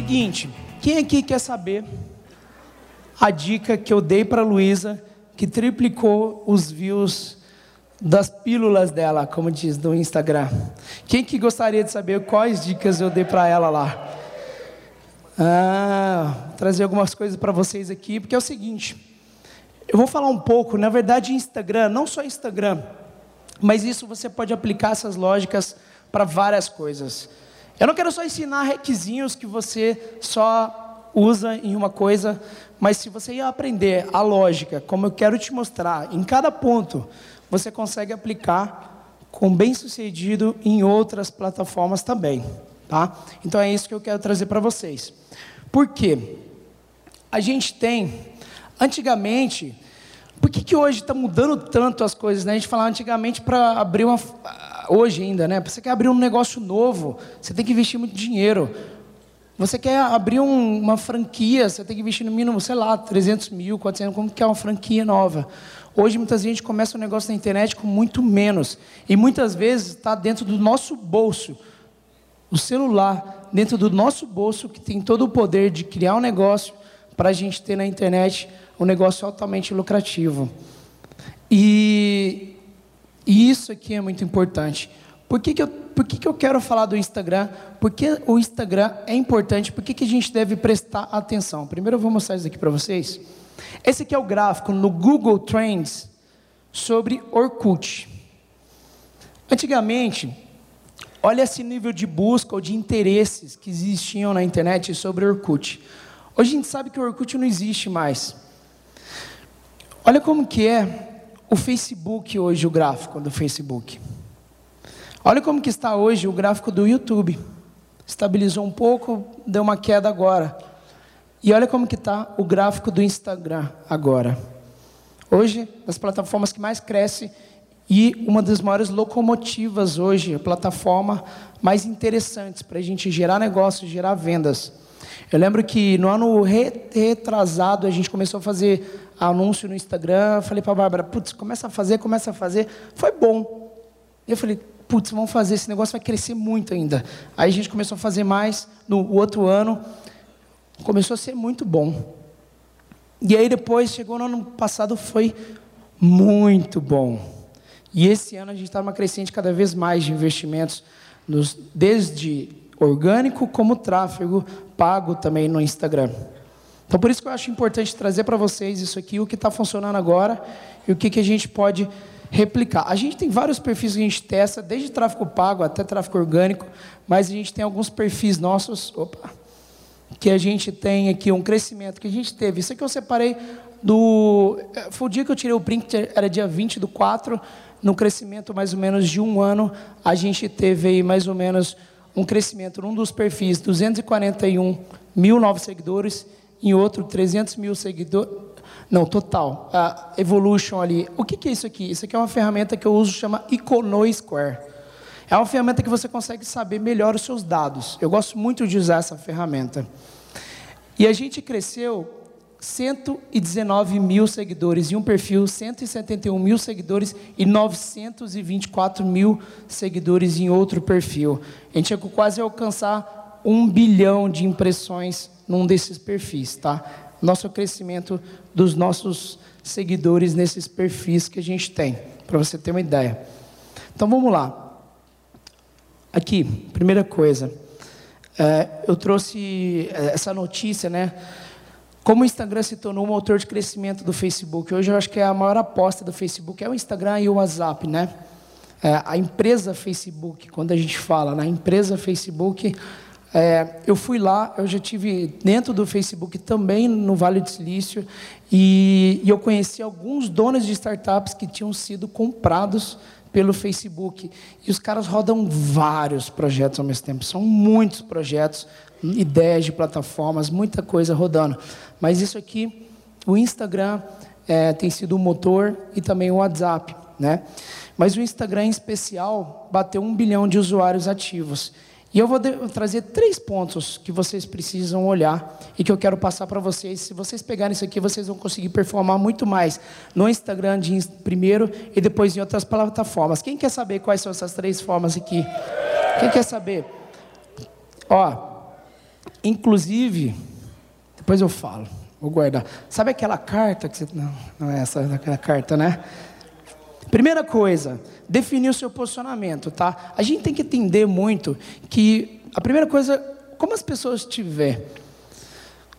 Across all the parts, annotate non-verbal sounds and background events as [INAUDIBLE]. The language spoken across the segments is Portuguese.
Seguinte, quem aqui quer saber a dica que eu dei para Luísa, que triplicou os views das pílulas dela, como diz no Instagram? Quem que gostaria de saber quais dicas eu dei para ela lá? Ah, trazer algumas coisas para vocês aqui, porque é o seguinte, eu vou falar um pouco, na verdade, Instagram, não só Instagram, mas isso você pode aplicar essas lógicas para várias coisas. Eu não quero só ensinar requisinhos que você só usa em uma coisa, mas se você ia aprender a lógica, como eu quero te mostrar, em cada ponto, você consegue aplicar com bem sucedido em outras plataformas também. Tá? Então é isso que eu quero trazer para vocês. Por quê? A gente tem, antigamente, por que, que hoje está mudando tanto as coisas? Né? A gente falava antigamente para abrir uma. Hoje ainda, né? Você quer abrir um negócio novo, você tem que investir muito dinheiro. Você quer abrir um, uma franquia, você tem que investir no mínimo, sei lá, 300 mil, 400, como que é uma franquia nova? Hoje, muitas vezes, a gente começa um negócio na internet com muito menos. E muitas vezes está dentro do nosso bolso. O celular, dentro do nosso bolso, que tem todo o poder de criar um negócio para a gente ter na internet um negócio altamente lucrativo. E, e isso aqui é muito importante. Por que, que, eu, por que, que eu quero falar do Instagram? Porque o Instagram é importante, por que, que a gente deve prestar atenção? Primeiro eu vou mostrar isso aqui para vocês. Esse aqui é o gráfico no Google Trends sobre Orkut. Antigamente, olha esse nível de busca ou de interesses que existiam na internet sobre Orkut. Hoje a gente sabe que o Orkut não existe mais. Olha como que é o Facebook hoje, o gráfico do Facebook. Olha como que está hoje o gráfico do YouTube. Estabilizou um pouco, deu uma queda agora. E olha como que está o gráfico do Instagram agora. Hoje, as plataformas que mais cresce e uma das maiores locomotivas hoje, a plataforma mais interessantes para a gente gerar negócios, gerar vendas. Eu lembro que no ano retrasado a gente começou a fazer anúncio no Instagram. Falei para a Bárbara, putz, começa a fazer, começa a fazer. Foi bom. Eu falei, putz, vamos fazer, esse negócio vai crescer muito ainda. Aí a gente começou a fazer mais no outro ano. Começou a ser muito bom. E aí depois, chegou no ano passado, foi muito bom. E esse ano a gente está numa crescente cada vez mais de investimentos, nos, desde orgânico como tráfego pago também no Instagram. Então, por isso que eu acho importante trazer para vocês isso aqui, o que está funcionando agora e o que, que a gente pode replicar. A gente tem vários perfis que a gente testa, desde tráfego pago até tráfego orgânico, mas a gente tem alguns perfis nossos, opa, que a gente tem aqui um crescimento que a gente teve. Isso aqui eu separei do. Foi o dia que eu tirei o print, era dia 20 do 4, no crescimento mais ou menos de um ano, a gente teve aí mais ou menos um crescimento num dos perfis, 241 mil novos seguidores, em outro 300 mil seguidores, não, total, a Evolution ali. O que, que é isso aqui? Isso aqui é uma ferramenta que eu uso, chama Econo Square. É uma ferramenta que você consegue saber melhor os seus dados. Eu gosto muito de usar essa ferramenta. E a gente cresceu 119 mil seguidores em um perfil, 171 mil seguidores e 924 mil seguidores em outro perfil. A gente chegou quase a alcançar um bilhão de impressões num desses perfis, tá? Nosso crescimento dos nossos seguidores nesses perfis que a gente tem, para você ter uma ideia. Então vamos lá. Aqui, primeira coisa, é, eu trouxe é, essa notícia, né? Como o Instagram se tornou um motor de crescimento do Facebook. Hoje eu acho que é a maior aposta do Facebook é o Instagram e o WhatsApp, né? É, a empresa Facebook, quando a gente fala na empresa Facebook, é, eu fui lá, eu já tive dentro do Facebook também no Vale do Silício e, e eu conheci alguns donos de startups que tinham sido comprados pelo Facebook. E os caras rodam vários projetos ao mesmo tempo. São muitos projetos, ideias de plataformas, muita coisa rodando. Mas isso aqui, o Instagram é, tem sido o motor e também o WhatsApp. Né? Mas o Instagram, em especial, bateu um bilhão de usuários ativos. E eu vou trazer três pontos que vocês precisam olhar e que eu quero passar para vocês. Se vocês pegarem isso aqui, vocês vão conseguir performar muito mais no Instagram de primeiro e depois em outras plataformas. Quem quer saber quais são essas três formas aqui? Quem quer saber? Ó, Inclusive, depois eu falo, vou guardar. Sabe aquela carta que você. Não, não é essa, aquela carta, né? Primeira coisa, definir o seu posicionamento, tá? A gente tem que entender muito que a primeira coisa, como as pessoas te vê,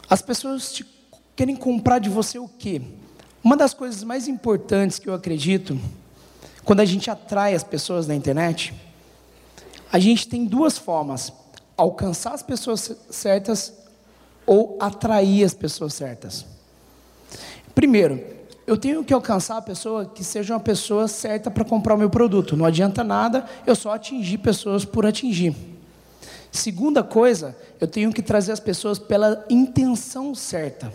as pessoas te, querem comprar de você o quê? Uma das coisas mais importantes que eu acredito, quando a gente atrai as pessoas na internet, a gente tem duas formas: alcançar as pessoas certas ou atrair as pessoas certas. Primeiro, eu tenho que alcançar a pessoa que seja uma pessoa certa para comprar o meu produto. Não adianta nada eu só atingir pessoas por atingir. Segunda coisa, eu tenho que trazer as pessoas pela intenção certa.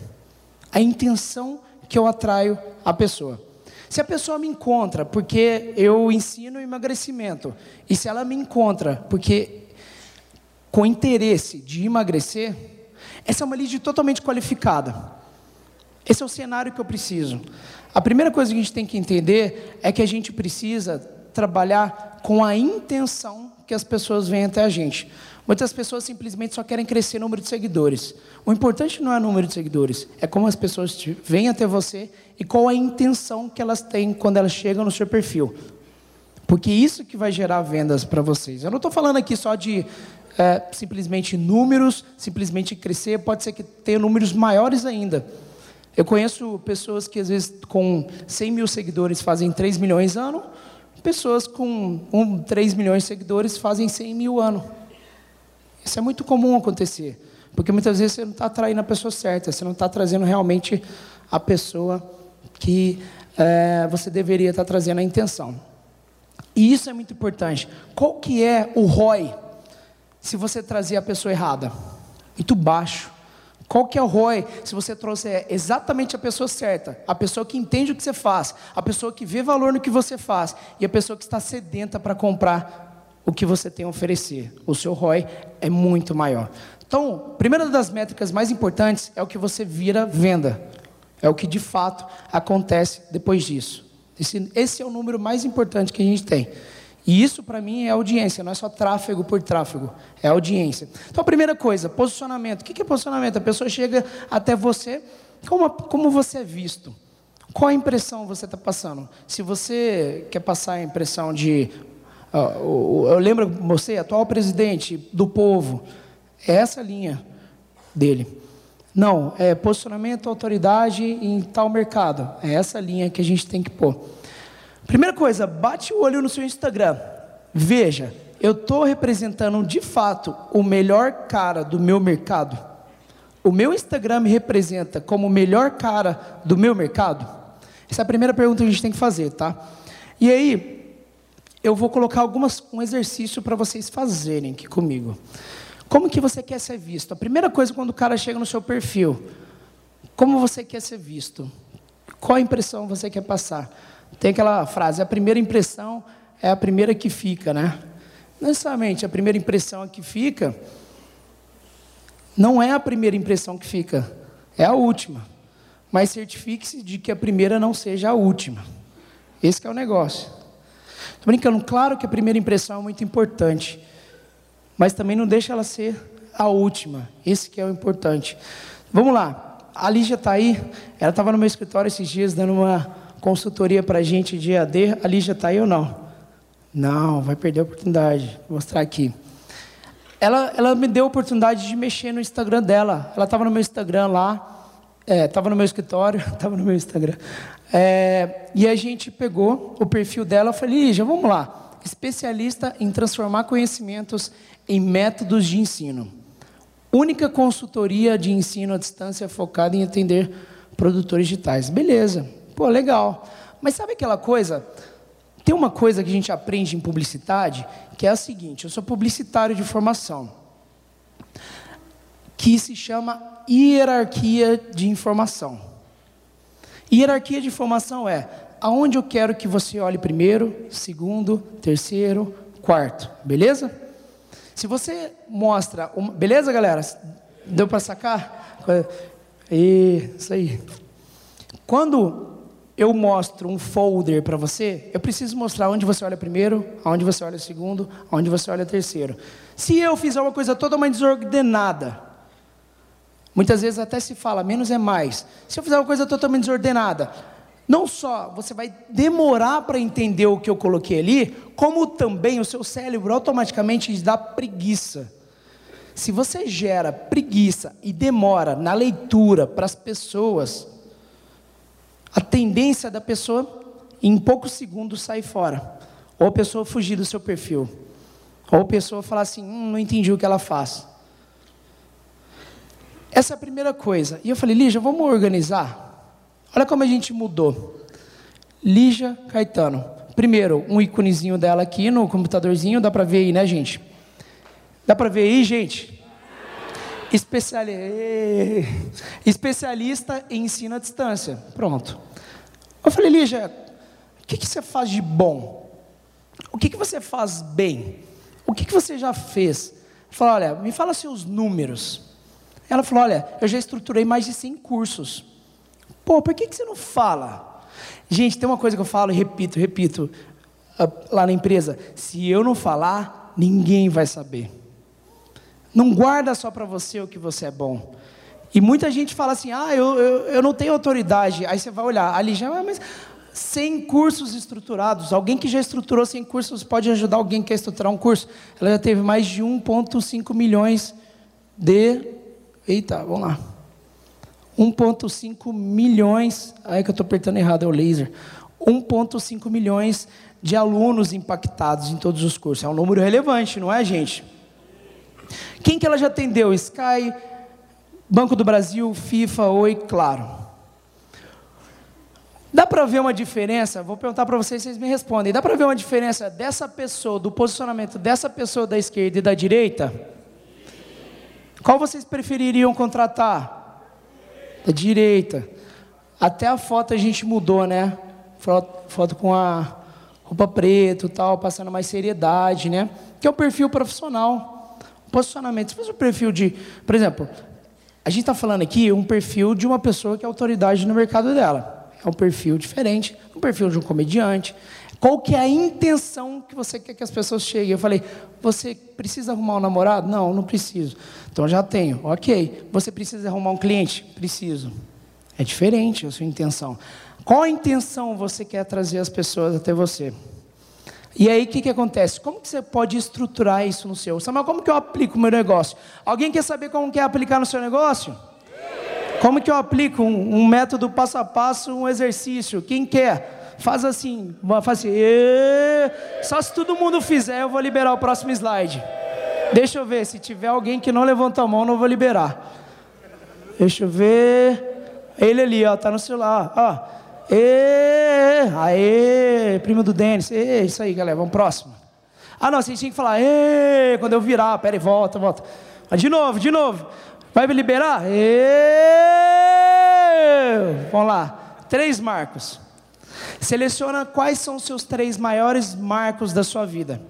A intenção que eu atraio a pessoa. Se a pessoa me encontra porque eu ensino emagrecimento, e se ela me encontra porque com interesse de emagrecer, essa é uma lead totalmente qualificada. Esse é o cenário que eu preciso. A primeira coisa que a gente tem que entender é que a gente precisa trabalhar com a intenção que as pessoas venham até a gente. Muitas pessoas simplesmente só querem crescer o número de seguidores. O importante não é o número de seguidores, é como as pessoas vêm até você e qual a intenção que elas têm quando elas chegam no seu perfil. Porque isso que vai gerar vendas para vocês. Eu não estou falando aqui só de é, simplesmente números, simplesmente crescer, pode ser que tenha números maiores ainda. Eu conheço pessoas que às vezes com 100 mil seguidores fazem 3 milhões ano, pessoas com um, 3 milhões de seguidores fazem 100 mil ano. Isso é muito comum acontecer, porque muitas vezes você não está atraindo a pessoa certa, você não está trazendo realmente a pessoa que é, você deveria estar tá trazendo a intenção. E isso é muito importante. Qual que é o ROI se você trazer a pessoa errada? Muito baixo. Qual que é o ROI se você trouxer exatamente a pessoa certa, a pessoa que entende o que você faz, a pessoa que vê valor no que você faz e a pessoa que está sedenta para comprar o que você tem a oferecer. O seu ROI é muito maior. Então, primeira das métricas mais importantes é o que você vira venda. É o que de fato acontece depois disso. Esse, esse é o número mais importante que a gente tem. E isso para mim é audiência, não é só tráfego por tráfego, é audiência. Então a primeira coisa, posicionamento. O que é posicionamento? A pessoa chega até você, como, como você é visto? Qual a impressão você está passando? Se você quer passar a impressão de. Uh, eu lembro você, atual presidente do povo, é essa linha dele. Não, é posicionamento, autoridade em tal mercado. É essa linha que a gente tem que pôr. Primeira coisa, bate o olho no seu Instagram. Veja, eu estou representando de fato o melhor cara do meu mercado? O meu Instagram me representa como o melhor cara do meu mercado? Essa é a primeira pergunta que a gente tem que fazer, tá? E aí, eu vou colocar algumas, um exercício para vocês fazerem aqui comigo. Como que você quer ser visto? A primeira coisa quando o cara chega no seu perfil, como você quer ser visto? Qual impressão você quer passar? Tem aquela frase, a primeira impressão é a primeira que fica, né? Não necessariamente a primeira impressão que fica não é a primeira impressão que fica, é a última. Mas certifique-se de que a primeira não seja a última. Esse é o negócio. Estou brincando, claro que a primeira impressão é muito importante, mas também não deixa ela ser a última. Esse que é o importante. Vamos lá. A Lígia está aí, ela estava no meu escritório esses dias dando uma consultoria para a gente de AD, a Lígia está aí ou não? Não, vai perder a oportunidade. Vou mostrar aqui. Ela, ela me deu a oportunidade de mexer no Instagram dela. Ela estava no meu Instagram lá, estava é, no meu escritório, [LAUGHS] estava no meu Instagram. É, e a gente pegou o perfil dela e falei, Lígia, vamos lá. Especialista em transformar conhecimentos em métodos de ensino. Única consultoria de ensino à distância focada em atender produtores digitais. Beleza, Pô, legal. Mas sabe aquela coisa? Tem uma coisa que a gente aprende em publicidade, que é a seguinte: eu sou publicitário de formação, que se chama hierarquia de informação. Hierarquia de informação é aonde eu quero que você olhe primeiro, segundo, terceiro, quarto, beleza? Se você mostra, uma... beleza, galera? Deu para sacar? Isso aí. Quando eu mostro um folder para você, eu preciso mostrar onde você olha primeiro, onde você olha segundo, onde você olha terceiro. Se eu fizer uma coisa totalmente desordenada, Muitas vezes até se fala, menos é mais. Se eu fizer uma coisa totalmente desordenada, não só você vai demorar para entender o que eu coloquei ali, como também o seu cérebro automaticamente dá preguiça. Se você gera preguiça e demora na leitura para as pessoas, a tendência da pessoa, em poucos segundos, sair fora. Ou a pessoa fugir do seu perfil. Ou a pessoa falar assim: hum, não entendi o que ela faz. Essa é a primeira coisa. E eu falei, Lígia, vamos organizar? Olha como a gente mudou. Lígia Caetano. Primeiro, um íconezinho dela aqui no computadorzinho, dá para ver aí, né, gente? Dá para ver aí, gente? Especiali... Especialista em ensino à distância. Pronto. Eu falei, Lígia, o que, que você faz de bom? O que, que você faz bem? O que, que você já fez? Falei, olha, me fala seus números. Ela falou: Olha, eu já estruturei mais de 100 cursos. Pô, por que, que você não fala? Gente, tem uma coisa que eu falo e repito, repito, ah, lá na empresa: se eu não falar, ninguém vai saber. Não guarda só para você o que você é bom. E muita gente fala assim: ah, eu, eu, eu não tenho autoridade. Aí você vai olhar, ali já, ah, mas 100 cursos estruturados. Alguém que já estruturou 100 cursos pode ajudar alguém que quer estruturar um curso. Ela já teve mais de 1,5 milhões de Eita, vamos lá. 1,5 milhões. Aí que eu estou apertando errado, é o laser. 1,5 milhões de alunos impactados em todos os cursos. É um número relevante, não é, gente? Quem que ela já atendeu? Sky, Banco do Brasil, FIFA, Oi, Claro. Dá para ver uma diferença? Vou perguntar para vocês, vocês me respondem. Dá para ver uma diferença dessa pessoa, do posicionamento dessa pessoa da esquerda e da direita? Qual vocês prefeririam contratar? Da direita. Até a foto a gente mudou, né? Foto, com a roupa preta tal, passando mais seriedade, né? Que é o perfil profissional. Posicionamento. Se fosse o perfil de. Por exemplo, a gente está falando aqui um perfil de uma pessoa que é autoridade no mercado dela. É um perfil diferente, um perfil de um comediante, qual que é a intenção que você quer que as pessoas cheguem? Eu falei, você precisa arrumar um namorado? Não, não preciso. Então já tenho. Ok. Você precisa arrumar um cliente? Preciso. É diferente a sua intenção. Qual a intenção você quer trazer as pessoas até você? E aí o que, que acontece? Como que você pode estruturar isso no seu? Samuel, como que eu aplico o meu negócio? Alguém quer saber como quer aplicar no seu negócio? Como que eu aplico um, um método passo a passo, um exercício? Quem quer? faz assim, faz assim, só se todo mundo fizer eu vou liberar o próximo slide. Deixa eu ver, se tiver alguém que não levantou a mão, não vou liberar. Deixa eu ver. Ele ali, ó, tá no celular, ó. Ê, aê, primo do Denis. Ê, isso aí, galera, vamos próximo. Ah, não, você tinha que falar, ê, quando eu virar, pera aí, volta, volta. De novo, de novo. Vai me liberar? Ê, vamos lá. Três marcos. Seleciona quais são os seus três maiores marcos da sua vida.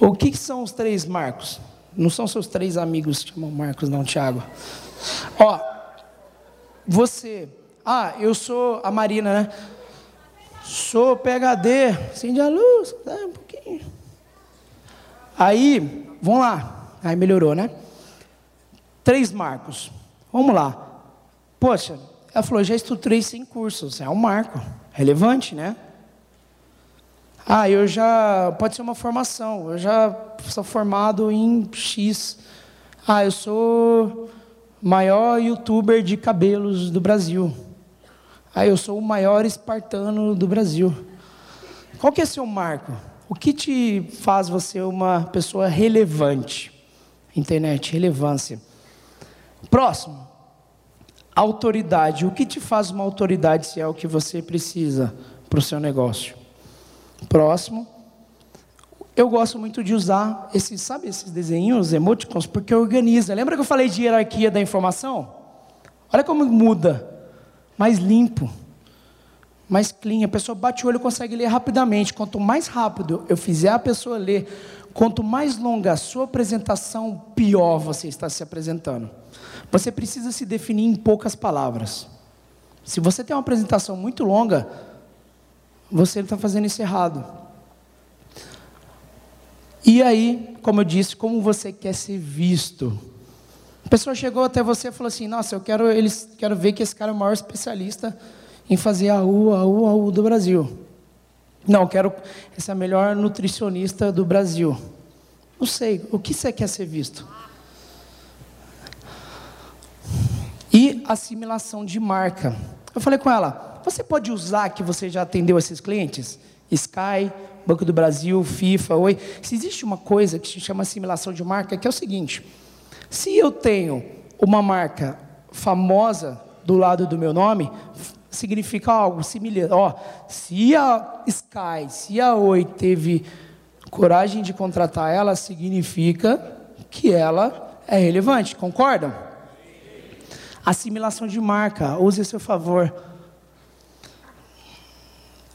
O que, são os três marcos? Não são seus três amigos que chamam Marcos, não, Tiago. Ó, você. Ah, eu sou a Marina, né? Sou PHD, acende a luz, dá um pouquinho. Aí, vamos lá. Aí melhorou, né? Três marcos. Vamos lá. Poxa, ela falou: já estruturei 100 cursos. É um marco. Relevante, né? Ah, eu já. Pode ser uma formação. Eu já sou formado em X. Ah, eu sou maior youtuber de cabelos do Brasil. Ah, eu sou o maior espartano do Brasil. Qual que é seu marco? O que te faz você uma pessoa relevante? Internet, relevância. Próximo. Autoridade. O que te faz uma autoridade se é o que você precisa para o seu negócio? Próximo. Eu gosto muito de usar esses, sabe, esses desenhos, emoticons, porque organiza. Lembra que eu falei de hierarquia da informação? Olha como muda. Mais limpo. Mais clean. A pessoa bate o olho e consegue ler rapidamente. Quanto mais rápido eu fizer a pessoa ler, quanto mais longa a sua apresentação, pior você está se apresentando. Você precisa se definir em poucas palavras. Se você tem uma apresentação muito longa, você está fazendo isso errado. E aí, como eu disse, como você quer ser visto? Pessoa chegou até você e falou assim: Nossa, eu quero, eles, quero ver que esse cara é o maior especialista em fazer a U, a U, a U do Brasil. Não, eu quero a melhor nutricionista do Brasil. Não sei, o que você quer ser visto? E assimilação de marca. Eu falei com ela: Você pode usar que você já atendeu esses clientes? Sky, Banco do Brasil, FIFA, Oi. Se existe uma coisa que se chama assimilação de marca, que é o seguinte: se eu tenho uma marca famosa do lado do meu nome, significa algo similar. Se a Sky, se a Oi teve coragem de contratar ela, significa que ela é relevante. Concordam? Assimilação de marca, use a seu favor.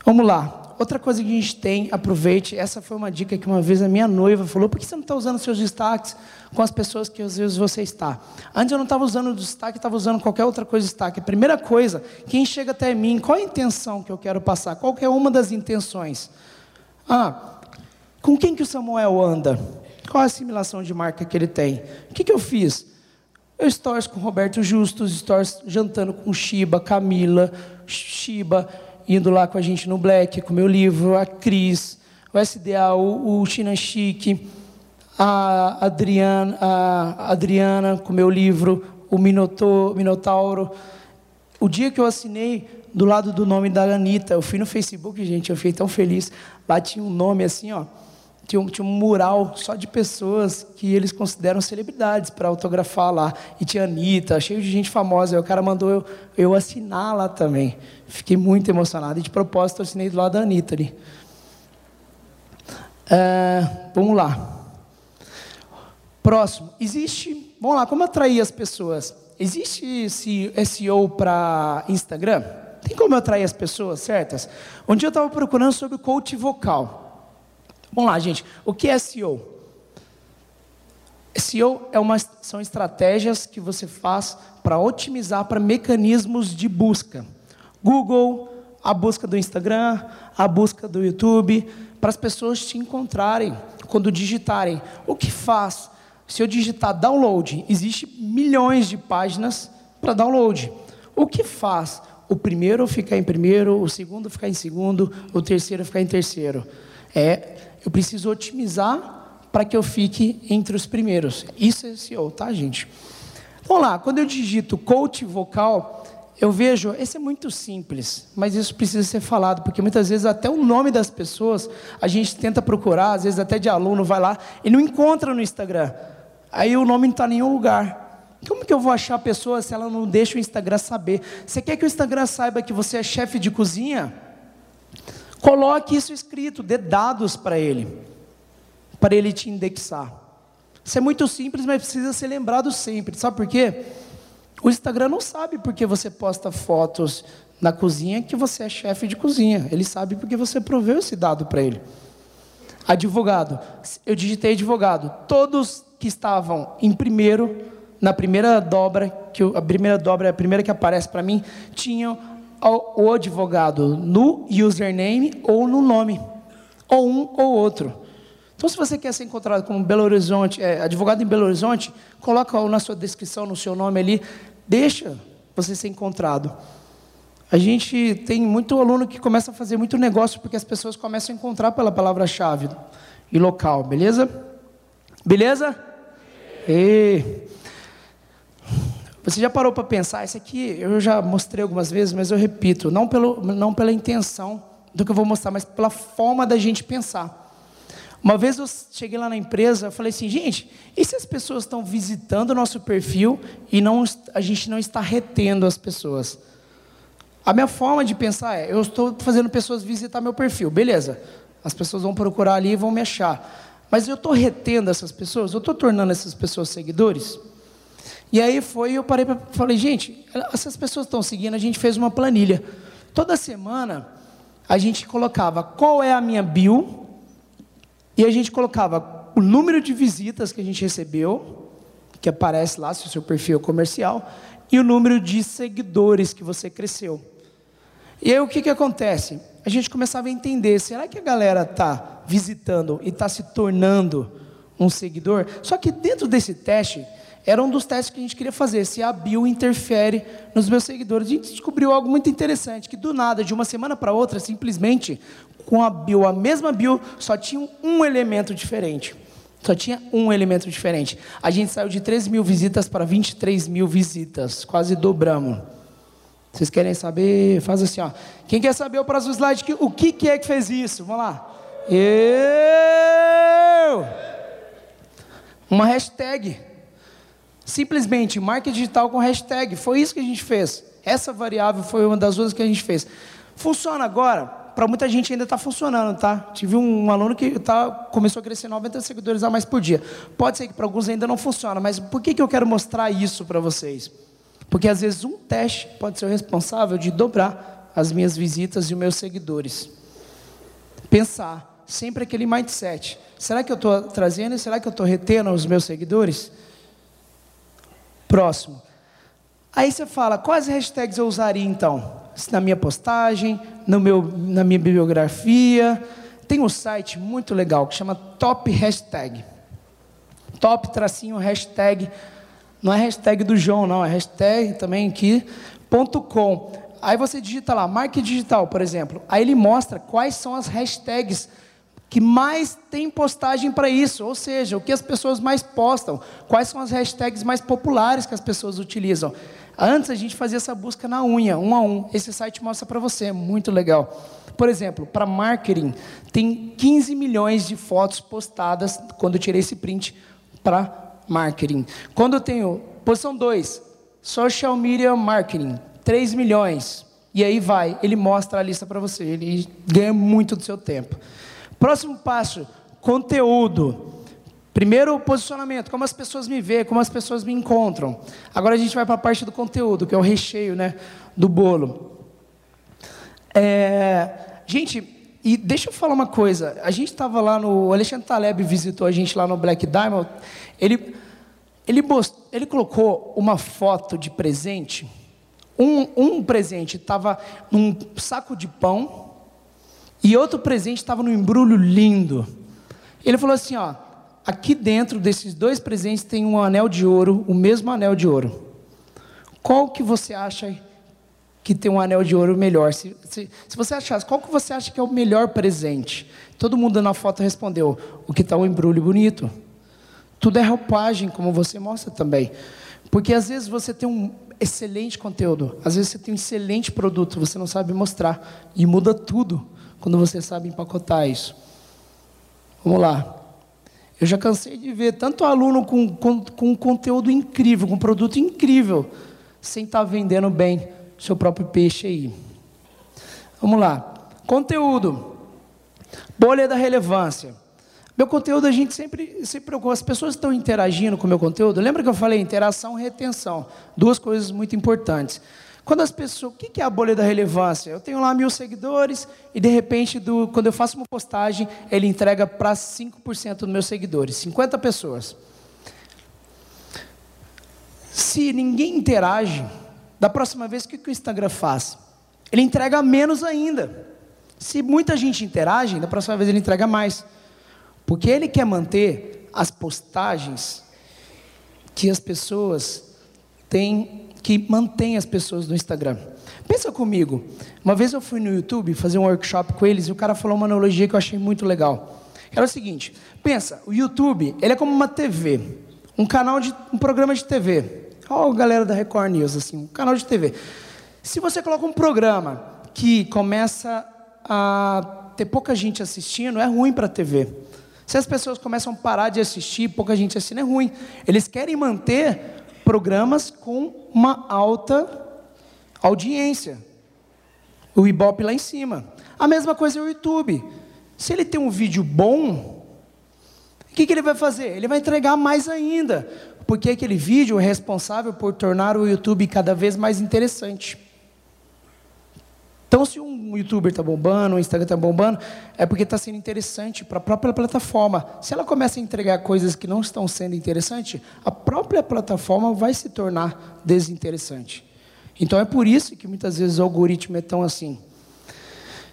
Vamos lá. Outra coisa que a gente tem, aproveite, essa foi uma dica que uma vez a minha noiva falou, por que você não está usando seus destaques com as pessoas que às vezes você está? Antes eu não estava usando o destaque, estava usando qualquer outra coisa de destaque. A primeira coisa, quem chega até mim, qual a intenção que eu quero passar? Qual é uma das intenções? Ah, com quem que o Samuel anda? Qual a assimilação de marca que ele tem? O que, que eu fiz? Eu stories com Roberto Justus, stories jantando com Shiba, Camila, Shiba, indo lá com a gente no Black, com meu livro, a Cris, o SDA, o, o China Chique, a Adriana, a Adriana com meu livro, o Minotauro. O dia que eu assinei do lado do nome da Anitta, eu fui no Facebook, gente, eu fiquei tão feliz. Lá tinha um nome assim, ó. Tinha um, tinha um mural só de pessoas que eles consideram celebridades para autografar lá. E tinha Anitta, cheio de gente famosa. O cara mandou eu, eu assinar lá também. Fiquei muito emocionado. E de propósito, eu assinei do lado da Anitta ali. É, vamos lá. Próximo. Existe. Vamos lá, como atrair as pessoas? Existe SEO para Instagram? Tem como atrair as pessoas certas? Um dia eu estava procurando sobre coach vocal. Vamos lá, gente. O que é SEO? SEO é uma, são estratégias que você faz para otimizar para mecanismos de busca. Google, a busca do Instagram, a busca do YouTube, para as pessoas te encontrarem quando digitarem. O que faz? Se eu digitar download, existe milhões de páginas para download. O que faz? O primeiro ficar em primeiro, o segundo ficar em segundo, o terceiro ficar em terceiro. É eu preciso otimizar para que eu fique entre os primeiros. Isso é SEO, tá, gente? Vamos lá, quando eu digito coach vocal, eu vejo, esse é muito simples, mas isso precisa ser falado, porque muitas vezes até o nome das pessoas a gente tenta procurar, às vezes até de aluno vai lá e não encontra no Instagram. Aí o nome não está em nenhum lugar. Como que eu vou achar a pessoa se ela não deixa o Instagram saber? Você quer que o Instagram saiba que você é chefe de cozinha? Coloque isso escrito, dê dados para ele, para ele te indexar. Isso é muito simples, mas precisa ser lembrado sempre. Sabe por quê? O Instagram não sabe porque você posta fotos na cozinha que você é chefe de cozinha. Ele sabe porque você proveu esse dado para ele. Advogado. Eu digitei advogado. Todos que estavam em primeiro, na primeira dobra, que a primeira dobra é a primeira que aparece para mim, tinham o advogado no username ou no nome, ou um ou outro. Então, se você quer ser encontrado como Belo Horizonte, é, advogado em Belo Horizonte, coloca na sua descrição, no seu nome ali, deixa você ser encontrado. A gente tem muito aluno que começa a fazer muito negócio porque as pessoas começam a encontrar pela palavra-chave e local, beleza? Beleza? E... Você já parou para pensar? Isso aqui eu já mostrei algumas vezes, mas eu repito, não, pelo, não pela intenção do que eu vou mostrar, mas pela forma da gente pensar. Uma vez eu cheguei lá na empresa, eu falei assim, gente, e se as pessoas estão visitando o nosso perfil e não, a gente não está retendo as pessoas? A minha forma de pensar é, eu estou fazendo pessoas visitar meu perfil, beleza? As pessoas vão procurar ali e vão me achar. Mas eu estou retendo essas pessoas? Eu estou tornando essas pessoas seguidores? E aí foi, eu parei para falei, gente, essas pessoas estão seguindo, a gente fez uma planilha. Toda semana a gente colocava qual é a minha bio e a gente colocava o número de visitas que a gente recebeu, que aparece lá se o seu perfil é comercial, e o número de seguidores que você cresceu. E aí o que, que acontece? A gente começava a entender, será que a galera está visitando e está se tornando um seguidor? Só que dentro desse teste, Era um dos testes que a gente queria fazer, se a bio interfere nos meus seguidores. A gente descobriu algo muito interessante, que do nada, de uma semana para outra, simplesmente, com a bio, a mesma bio, só tinha um elemento diferente. Só tinha um elemento diferente. A gente saiu de 3 mil visitas para 23 mil visitas, quase dobramos. Vocês querem saber? Faz assim, ó. Quem quer saber o próximo slide? O que, que é que fez isso? Vamos lá. Eu! Uma hashtag. Simplesmente marca digital com hashtag. Foi isso que a gente fez. Essa variável foi uma das duas que a gente fez. Funciona agora? Para muita gente ainda está funcionando, tá? Tive um aluno que tá, começou a crescer 90 seguidores a mais por dia. Pode ser que para alguns ainda não funciona, mas por que, que eu quero mostrar isso para vocês? Porque às vezes um teste pode ser o responsável de dobrar as minhas visitas e os meus seguidores. Pensar sempre aquele mindset. Será que eu estou trazendo e será que eu estou retendo os meus seguidores? Próximo. Aí você fala, quais hashtags eu usaria então? Na minha postagem, no meu, na minha bibliografia. Tem um site muito legal que chama Top Hashtag. Top tracinho hashtag não é hashtag do João, não, é hashtag também aqui, ponto .com. Aí você digita lá, marketing digital, por exemplo. Aí ele mostra quais são as hashtags que mais tem postagem para isso, ou seja, o que as pessoas mais postam, quais são as hashtags mais populares que as pessoas utilizam. Antes a gente fazia essa busca na unha, um a um. Esse site mostra para você, é muito legal. Por exemplo, para marketing, tem 15 milhões de fotos postadas quando eu tirei esse print para marketing. Quando eu tenho posição 2, social media marketing, 3 milhões. E aí vai, ele mostra a lista para você, ele ganha muito do seu tempo. Próximo passo, conteúdo. Primeiro, posicionamento, como as pessoas me veem, como as pessoas me encontram. Agora a gente vai para a parte do conteúdo, que é o recheio né, do bolo. É, gente, e deixa eu falar uma coisa. A gente estava lá no. O Alexandre Taleb visitou a gente lá no Black Diamond. Ele, ele, ele colocou uma foto de presente. Um, um presente estava num saco de pão e outro presente estava num embrulho lindo. Ele falou assim: ó, aqui dentro desses dois presentes tem um anel de ouro, o mesmo anel de ouro. Qual que você acha que tem um anel de ouro melhor? Se, se, se você achasse, qual que você acha que é o melhor presente? Todo mundo na foto respondeu: o que está o embrulho bonito. Tudo é roupagem, como você mostra também. Porque às vezes você tem um excelente conteúdo, às vezes você tem um excelente produto, você não sabe mostrar. E muda tudo quando você sabe empacotar isso. Vamos lá. Eu já cansei de ver tanto aluno com, com, com conteúdo incrível, com produto incrível, sem estar tá vendendo bem seu próprio peixe aí. Vamos lá. Conteúdo. Bolha da relevância. Meu conteúdo a gente sempre se preocupa. As pessoas estão interagindo com o meu conteúdo. Lembra que eu falei interação e retenção? Duas coisas muito importantes. Quando as pessoas. O que é a bolha da relevância? Eu tenho lá mil seguidores e de repente, do, quando eu faço uma postagem, ele entrega para 5% dos meus seguidores, 50 pessoas. Se ninguém interage, da próxima vez, o que o Instagram faz? Ele entrega menos ainda. Se muita gente interage, da próxima vez ele entrega mais. Porque ele quer manter as postagens que as pessoas têm, que mantém as pessoas no Instagram. Pensa comigo, uma vez eu fui no YouTube fazer um workshop com eles e o cara falou uma analogia que eu achei muito legal. Era o seguinte: pensa, o YouTube ele é como uma TV, um canal de um programa de TV. Olha a galera da Record News assim, um canal de TV. Se você coloca um programa que começa a ter pouca gente assistindo, é ruim para a TV. Se as pessoas começam a parar de assistir, pouca gente assiste, é ruim. Eles querem manter programas com uma alta audiência. O Ibope lá em cima. A mesma coisa é o YouTube. Se ele tem um vídeo bom, o que, que ele vai fazer? Ele vai entregar mais ainda. Porque aquele vídeo é responsável por tornar o YouTube cada vez mais interessante. Então, se um youtuber está bombando, um Instagram está bombando, é porque está sendo interessante para a própria plataforma. Se ela começa a entregar coisas que não estão sendo interessantes, a própria plataforma vai se tornar desinteressante. Então, é por isso que muitas vezes o algoritmo é tão assim.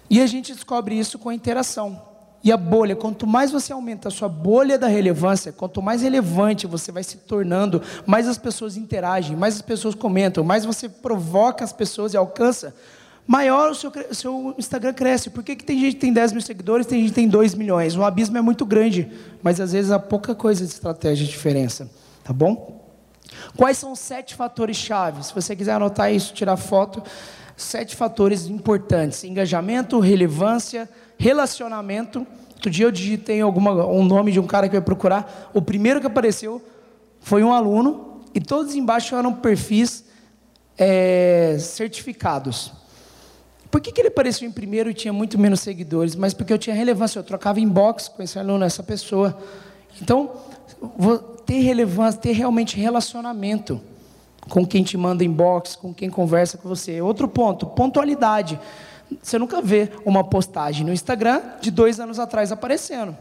E a gente descobre isso com a interação. E a bolha, quanto mais você aumenta a sua bolha da relevância, quanto mais relevante você vai se tornando, mais as pessoas interagem, mais as pessoas comentam, mais você provoca as pessoas e alcança, maior o seu, seu Instagram cresce. Por que, que tem gente que tem 10 mil seguidores tem gente que tem 2 milhões? O abismo é muito grande, mas às vezes há pouca coisa de estratégia de diferença. Tá bom? Quais são os sete fatores chave? Se você quiser anotar isso, tirar foto, sete fatores importantes: engajamento, relevância, relacionamento. Outro dia eu digitei alguma, um nome de um cara que eu ia procurar. O primeiro que apareceu foi um aluno, e todos embaixo eram perfis é, certificados. Por que, que ele apareceu em primeiro e tinha muito menos seguidores? Mas porque eu tinha relevância, eu trocava inbox com esse aluno, essa pessoa. Então, ter relevância, ter realmente relacionamento com quem te manda inbox, com quem conversa com você. Outro ponto, pontualidade. Você nunca vê uma postagem no Instagram de dois anos atrás aparecendo.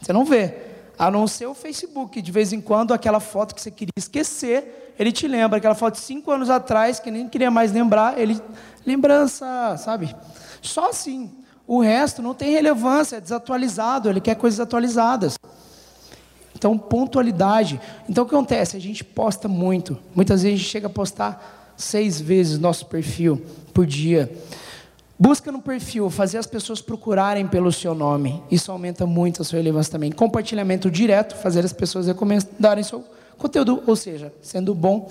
Você não vê. A não ser o Facebook, de vez em quando aquela foto que você queria esquecer, ele te lembra. Aquela foto de cinco anos atrás, que nem queria mais lembrar, ele. Lembrança, sabe? Só assim. O resto não tem relevância, é desatualizado, ele quer coisas atualizadas. Então, pontualidade. Então, o que acontece? A gente posta muito. Muitas vezes a gente chega a postar seis vezes nosso perfil por dia. Busca no perfil, fazer as pessoas procurarem pelo seu nome. Isso aumenta muito a sua relevância também. Compartilhamento direto, fazer as pessoas recomendarem seu conteúdo, ou seja, sendo bom.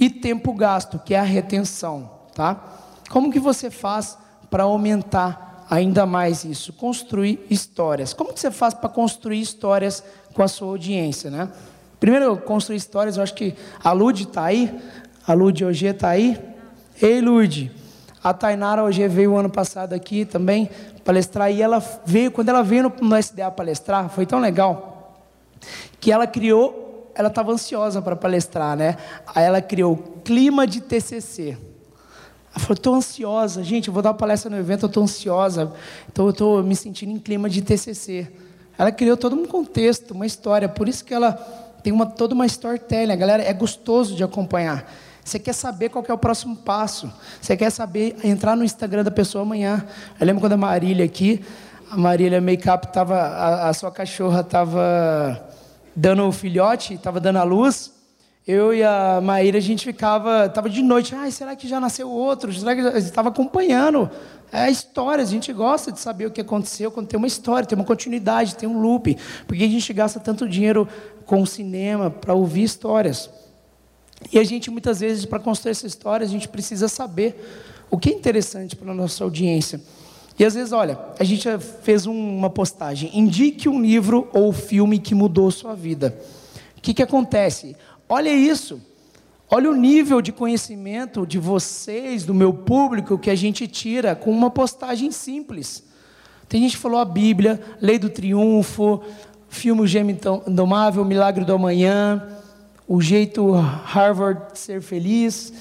E tempo gasto, que é a retenção, tá? Como que você faz para aumentar ainda mais isso? Construir histórias. Como que você faz para construir histórias com a sua audiência, né? Primeiro, construir histórias, eu acho que a Lud está aí, a Lud hoje está aí. Ei, Lud, a Tainara hoje veio ano passado aqui também palestrar e ela veio, quando ela veio no, no SDA palestrar, foi tão legal que ela criou, ela estava ansiosa para palestrar, né? Aí ela criou clima de TCC. Ela falou, estou ansiosa, gente, eu vou dar uma palestra no evento, eu estou ansiosa, então eu estou me sentindo em clima de TCC. Ela criou todo um contexto, uma história, por isso que ela tem uma, toda uma storytelling, galera, é gostoso de acompanhar. Você quer saber qual é o próximo passo. Você quer saber, entrar no Instagram da pessoa amanhã. Eu lembro quando a Marília aqui, a Marília Makeup tava, a, a sua cachorra estava dando o filhote, estava dando a luz. Eu e a Maíra, a gente ficava, estava de noite, ai, será que já nasceu outro? Será que estava acompanhando? É história, a gente gosta de saber o que aconteceu quando tem uma história, tem uma continuidade, tem um loop. Por que a gente gasta tanto dinheiro com o cinema para ouvir histórias? E a gente, muitas vezes, para construir essa história, a gente precisa saber o que é interessante para a nossa audiência. E às vezes, olha, a gente fez uma postagem, indique um livro ou filme que mudou sua vida. O que, que acontece? Olha isso. Olha o nível de conhecimento de vocês, do meu público, que a gente tira com uma postagem simples. Tem gente que falou a Bíblia, Lei do Triunfo, filme O Gêmeo Indomável, Milagre do Amanhã, o jeito Harvard ser feliz,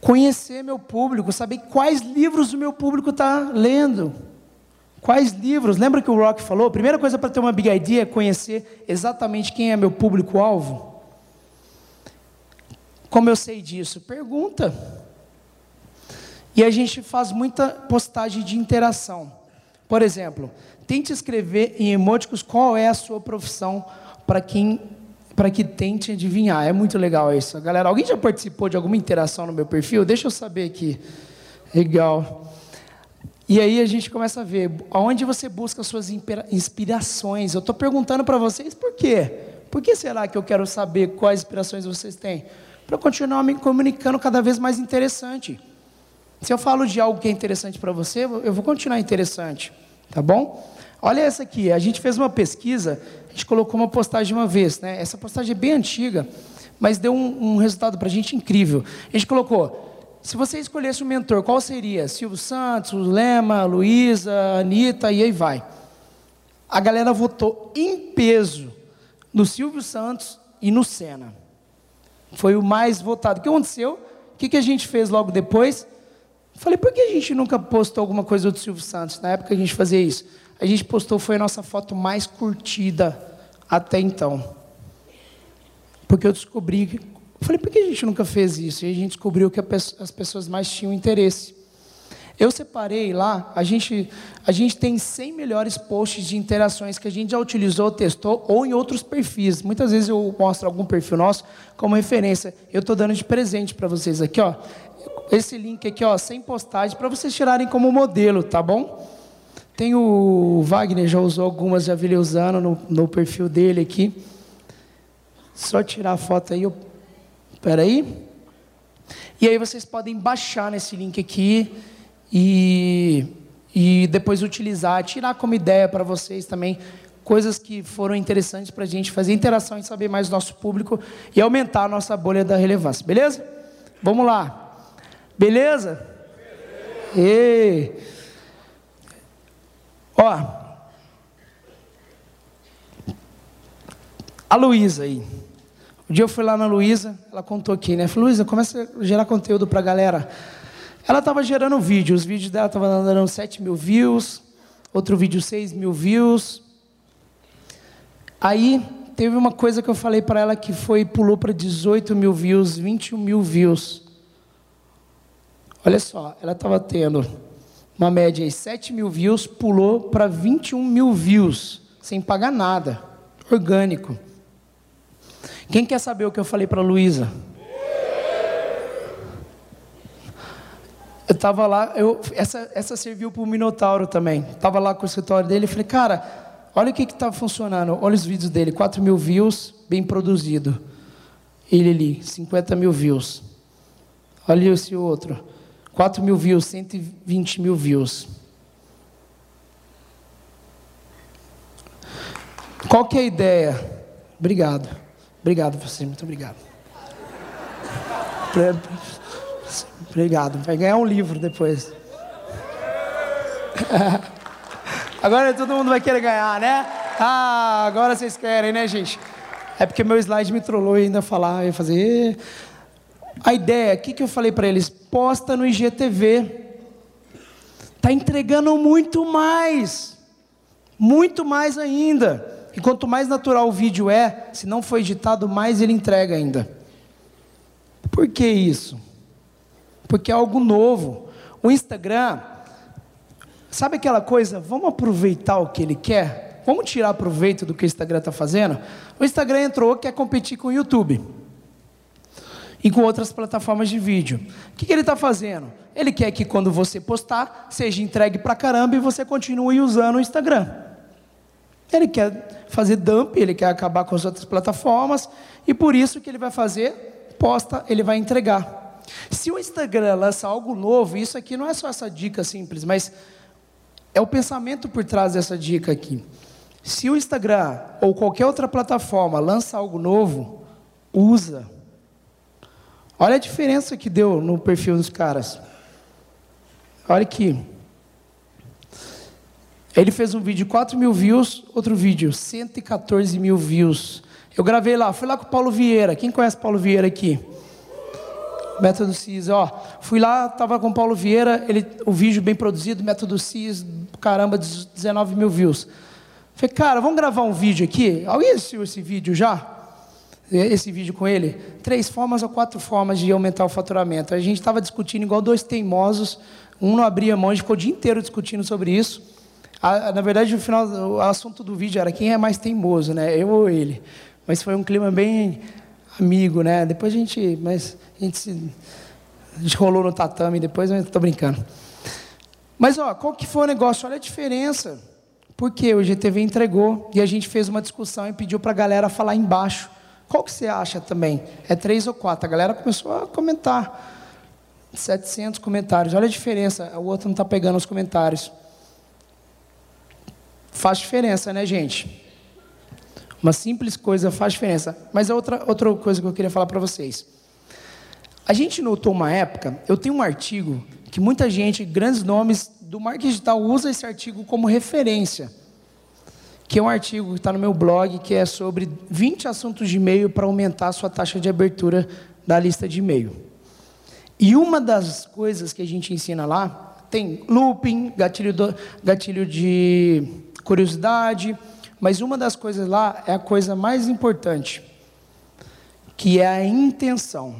conhecer meu público, saber quais livros o meu público está lendo. Quais livros? Lembra que o Rock falou? A primeira coisa para ter uma big idea é conhecer exatamente quem é meu público-alvo. Como eu sei disso? Pergunta. E a gente faz muita postagem de interação. Por exemplo, tente escrever em emóticos qual é a sua profissão para quem para que tente adivinhar. É muito legal isso. Galera, alguém já participou de alguma interação no meu perfil? Deixa eu saber aqui. Legal. E aí a gente começa a ver aonde você busca suas inspirações. Eu estou perguntando para vocês por quê? Por que será que eu quero saber quais inspirações vocês têm? Para continuar me comunicando cada vez mais interessante. Se eu falo de algo que é interessante para você, eu vou continuar interessante. Tá bom? Olha essa aqui. A gente fez uma pesquisa a gente colocou uma postagem uma vez, né? Essa postagem é bem antiga, mas deu um, um resultado para a gente incrível. A gente colocou: se você escolhesse um mentor, qual seria? Silvio Santos, Lema, Luísa, Anitta e aí vai. A galera votou em peso no Silvio Santos e no Senna. Foi o mais votado. O que aconteceu? O que, que a gente fez logo depois? Falei, por que a gente nunca postou alguma coisa do Silvio Santos? Na época a gente fazia isso a gente postou foi a nossa foto mais curtida até então. Porque eu descobri, eu falei, por que a gente nunca fez isso? E a gente descobriu que as pessoas mais tinham interesse. Eu separei lá, a gente, a gente tem 100 melhores posts de interações que a gente já utilizou, testou, ou em outros perfis. Muitas vezes eu mostro algum perfil nosso como referência. Eu estou dando de presente para vocês aqui, ó. Esse link aqui, ó, sem postagem, para vocês tirarem como modelo, tá bom? Tem o Wagner, já usou algumas, já vi ele usando no, no perfil dele aqui. Só tirar a foto aí. Espera aí. E aí vocês podem baixar nesse link aqui e, e depois utilizar, tirar como ideia para vocês também coisas que foram interessantes para a gente fazer interação e saber mais do nosso público e aumentar a nossa bolha da relevância, beleza? Vamos lá, beleza? E... Ó, a Luísa aí. Um dia eu fui lá na Luísa, ela contou aqui, né? Falei, Luísa, começa a gerar conteúdo para galera. Ela estava gerando vídeo, os vídeos dela estavam dando 7 mil views, outro vídeo 6 mil views. Aí teve uma coisa que eu falei para ela que foi, pulou para 18 mil views, 21 mil views. Olha só, ela estava tendo uma média de 7 mil views, pulou para 21 mil views, sem pagar nada, orgânico. Quem quer saber o que eu falei para a Luísa? Eu estava lá, eu, essa, essa serviu para o Minotauro também. Estava lá com o escritório dele e falei, cara, olha o que está funcionando. Olha os vídeos dele, 4 mil views, bem produzido. Ele ali, 50 mil views. Olha esse outro. 4 mil views, 120 mil views. Qual que é a ideia? Obrigado. Obrigado você, muito obrigado. Obrigado. Vai ganhar um livro depois. [LAUGHS] Agora todo mundo vai querer ganhar, né? Ah, agora vocês querem, né, gente? É porque meu slide me trollou e ainda falar, ia fazer. A ideia, o que, que eu falei para eles? Posta no IGTV. Tá entregando muito mais. Muito mais ainda. E quanto mais natural o vídeo é, se não for editado, mais ele entrega ainda. Por que isso? porque é algo novo. O Instagram, sabe aquela coisa? Vamos aproveitar o que ele quer? Vamos tirar proveito do que o Instagram está fazendo? O Instagram entrou, quer competir com o YouTube e com outras plataformas de vídeo. O que, que ele está fazendo? Ele quer que quando você postar, seja entregue para caramba e você continue usando o Instagram. Ele quer fazer dump, ele quer acabar com as outras plataformas, e por isso que ele vai fazer, posta, ele vai entregar. Se o Instagram lança algo novo, isso aqui não é só essa dica simples, mas é o pensamento por trás dessa dica aqui. Se o Instagram ou qualquer outra plataforma lança algo novo, usa. Olha a diferença que deu no perfil dos caras. Olha aqui. Ele fez um vídeo 4 mil views, outro vídeo 114 mil views. Eu gravei lá, fui lá com o Paulo Vieira. Quem conhece Paulo Vieira aqui? Método CIS, ó, fui lá, tava com o Paulo Vieira, ele, o vídeo bem produzido, Método CIS, caramba, 19 mil views. Falei, cara, vamos gravar um vídeo aqui? Alguém assistiu esse vídeo já? Esse vídeo com ele? Três formas ou quatro formas de aumentar o faturamento. A gente estava discutindo igual dois teimosos, um não abria mão, a gente ficou o dia inteiro discutindo sobre isso. Na verdade, no final, o assunto do vídeo era quem é mais teimoso, né? Eu ou ele. Mas foi um clima bem amigo, né? Depois a gente, mas a gente se a gente rolou no tatame depois, mas estou brincando. Mas ó, qual que foi o negócio? Olha a diferença. Porque o GTV entregou e a gente fez uma discussão e pediu para a galera falar embaixo. Qual que você acha também? É três ou quatro? A galera começou a comentar. 700 comentários. Olha a diferença. O outro não está pegando os comentários. Faz diferença, né, gente? Uma simples coisa faz diferença. Mas é outra, outra coisa que eu queria falar para vocês. A gente notou uma época, eu tenho um artigo que muita gente, grandes nomes do marketing digital, usa esse artigo como referência. Que é um artigo que está no meu blog, que é sobre 20 assuntos de e-mail para aumentar a sua taxa de abertura da lista de e-mail. E uma das coisas que a gente ensina lá tem looping, gatilho, do, gatilho de curiosidade, mas uma das coisas lá é a coisa mais importante, que é a intenção.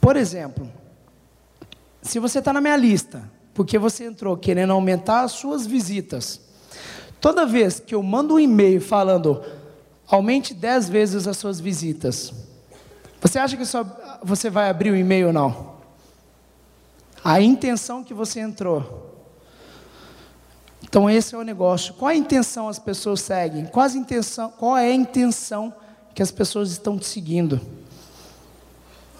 Por exemplo, se você está na minha lista, porque você entrou querendo aumentar as suas visitas, toda vez que eu mando um e-mail falando aumente 10 vezes as suas visitas, você acha que só você vai abrir o e-mail ou não? A intenção que você entrou. Então esse é o negócio. Qual a intenção as pessoas seguem? Qual, intenção, qual é a intenção que as pessoas estão te seguindo?